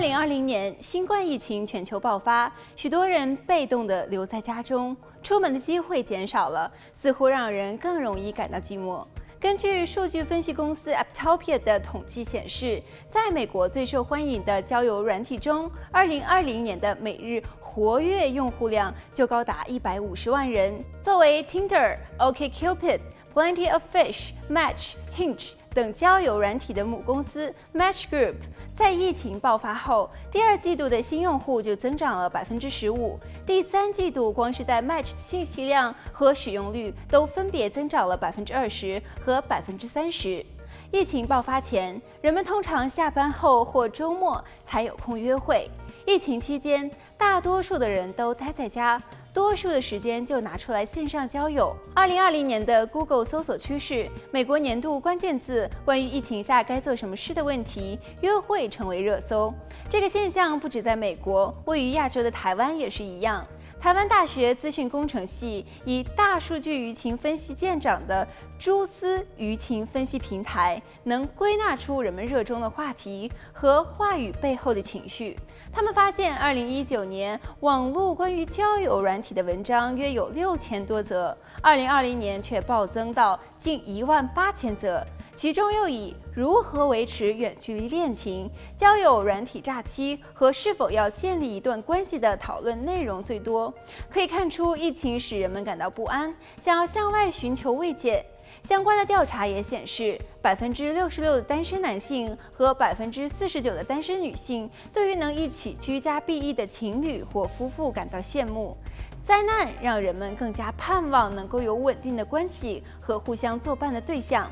二零二零年，新冠疫情全球爆发，许多人被动地留在家中，出门的机会减少了，似乎让人更容易感到寂寞。根据数据分析公司 Apptopia 的统计显示，在美国最受欢迎的交友软体中，二零二零年的每日活跃用户量就高达一百五十万人。作为 Tinder、OkCupid、Plenty of Fish、Match、Hinge 等交友软体的母公司 Match Group，在疫情爆发后，第二季度的新用户就增长了百分之十五，第三季度光是在 Match 的信息量和使用率都分别增长了百分之二十和百分之三十。疫情爆发前，人们通常下班后或周末才有空约会，疫情期间，大多数的人都待在家。多数的时间就拿出来线上交友。二零二零年的 Google 搜索趋势，美国年度关键字关于疫情下该做什么事的问题，约会成为热搜。这个现象不止在美国，位于亚洲的台湾也是一样。台湾大学资讯工程系以大数据舆情分析见长的蛛丝舆情分析平台，能归纳出人们热衷的话题和话语背后的情绪。他们发现，二零一九年网络关于交友软体的文章约有六千多则，二零二零年却暴增到近一万八千则。其中又以如何维持远距离恋情、交友软体诈欺和是否要建立一段关系的讨论内容最多。可以看出，疫情使人们感到不安，想要向外寻求慰藉。相关的调查也显示，百分之六十六的单身男性和百分之四十九的单身女性对于能一起居家避疫的情侣或夫妇感到羡慕。灾难让人们更加盼望能够有稳定的关系和互相作伴的对象。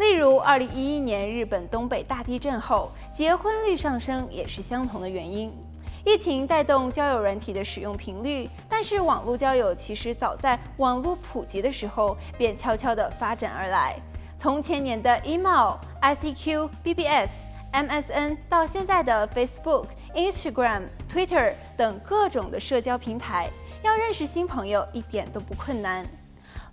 例如，二零一一年日本东北大地震后，结婚率上升也是相同的原因。疫情带动交友软体的使用频率，但是网络交友其实早在网络普及的时候便悄悄地发展而来。从前年的 email、ICQ、BBS、MSN 到现在的 Facebook、Instagram、Twitter 等各种的社交平台。要认识新朋友一点都不困难。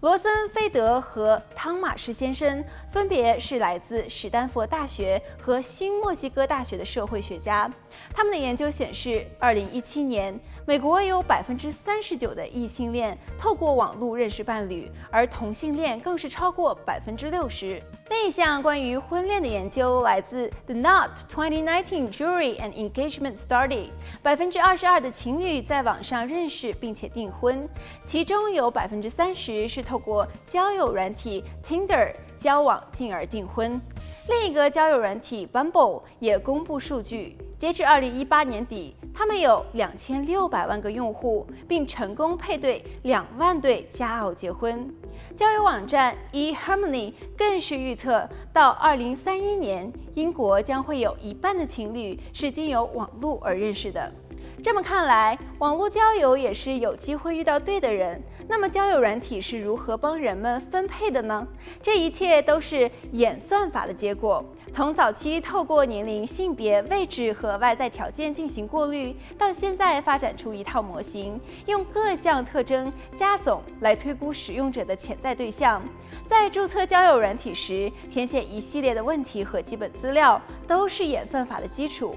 罗森菲德和汤马士先生分别是来自史丹佛大学和新墨西哥大学的社会学家。他们的研究显示，二零一七年，美国有百分之三十九的异性恋透过网络认识伴侣，而同性恋更是超过百分之六十。另一项关于婚恋的研究来自 The Knot 2019 Jury and Engagement Study，百分之二十二的情侣在网上认识并且订婚，其中有百分之三十是透过交友软体 Tinder 交往进而订婚。另一个交友软体 Bumble 也公布数据，截至二零一八年底，他们有两千六百万个用户，并成功配对两万对佳偶结婚。交友网站 eHarmony 更是预测，到二零三一年，英国将会有一半的情侣是经由网络而认识的。这么看来，网络交友也是有机会遇到对的人。那么，交友软体是如何帮人们分配的呢？这一切都是演算法的结果。从早期透过年龄、性别、位置和外在条件进行过滤，到现在发展出一套模型，用各项特征加总来推估使用者的潜在对象。在注册交友软体时，填写一系列的问题和基本资料，都是演算法的基础。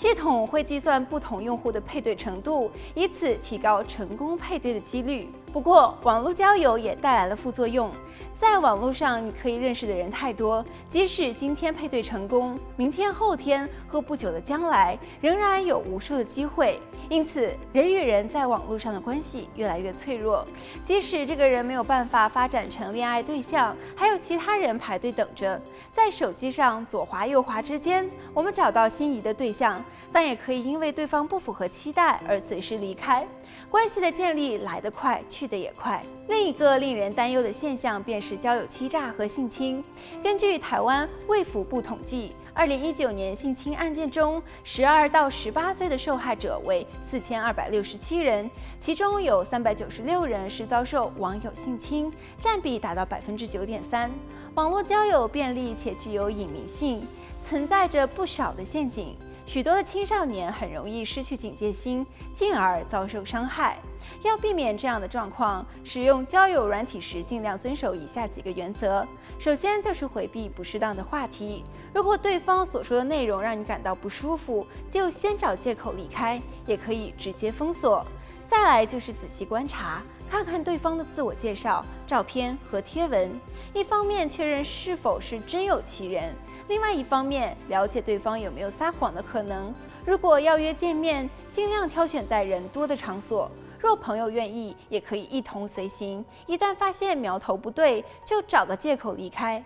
系统会计算不同用户的配对程度，以此提高成功配对的几率。不过，网络交友也带来了副作用。在网络上，你可以认识的人太多，即使今天配对成功，明天、后天和不久的将来，仍然有无数的机会。因此，人与人在网络上的关系越来越脆弱。即使这个人没有办法发展成恋爱对象，还有其他人排队等着。在手机上左滑右滑之间，我们找到心仪的对象，但也可以因为对方不符合期待而随时离开。关系的建立来得快，得也快。另一个令人担忧的现象便是交友欺诈和性侵。根据台湾卫福部统计，二零一九年性侵案件中，十二到十八岁的受害者为四千二百六十七人，其中有三百九十六人是遭受网友性侵，占比达到百分之九点三。网络交友便利且具有隐秘性，存在着不少的陷阱。许多的青少年很容易失去警戒心，进而遭受伤害。要避免这样的状况，使用交友软体时尽量遵守以下几个原则。首先就是回避不适当的话题。如果对方所说的内容让你感到不舒服，就先找借口离开，也可以直接封锁。再来就是仔细观察，看看对方的自我介绍、照片和贴文，一方面确认是否是真有其人，另外一方面了解对方有没有撒谎的可能。如果要约见面，尽量挑选在人多的场所。若朋友愿意，也可以一同随行。一旦发现苗头不对，就找个借口离开。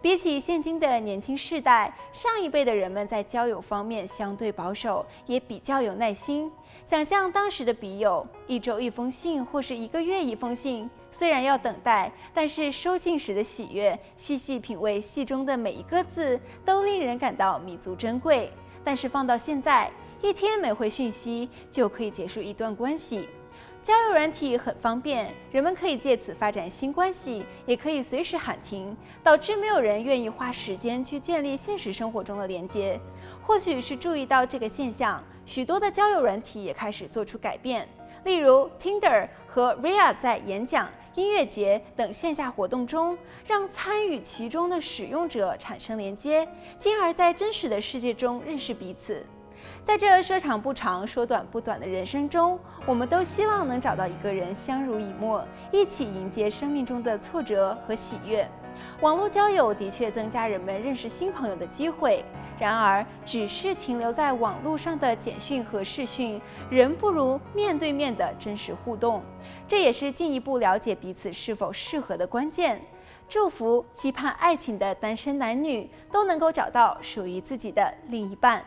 比起现今的年轻世代，上一辈的人们在交友方面相对保守，也比较有耐心。想象当时的笔友，一周一封信，或是一个月一封信，虽然要等待，但是收信时的喜悦，细细品味信中的每一个字，都令人感到弥足珍贵。但是放到现在，一天没回讯息，就可以结束一段关系。交友软体很方便，人们可以借此发展新关系，也可以随时喊停，导致没有人愿意花时间去建立现实生活中的连接。或许是注意到这个现象，许多的交友软体也开始做出改变。例如，Tinder 和 Ria 在演讲、音乐节等线下活动中，让参与其中的使用者产生连接，进而在真实的世界中认识彼此。在这说长不长、说短不短的人生中，我们都希望能找到一个人相濡以沫，一起迎接生命中的挫折和喜悦。网络交友的确增加人们认识新朋友的机会，然而，只是停留在网络上的简讯和视讯，仍不如面对面的真实互动。这也是进一步了解彼此是否适合的关键。祝福期盼爱情的单身男女都能够找到属于自己的另一半。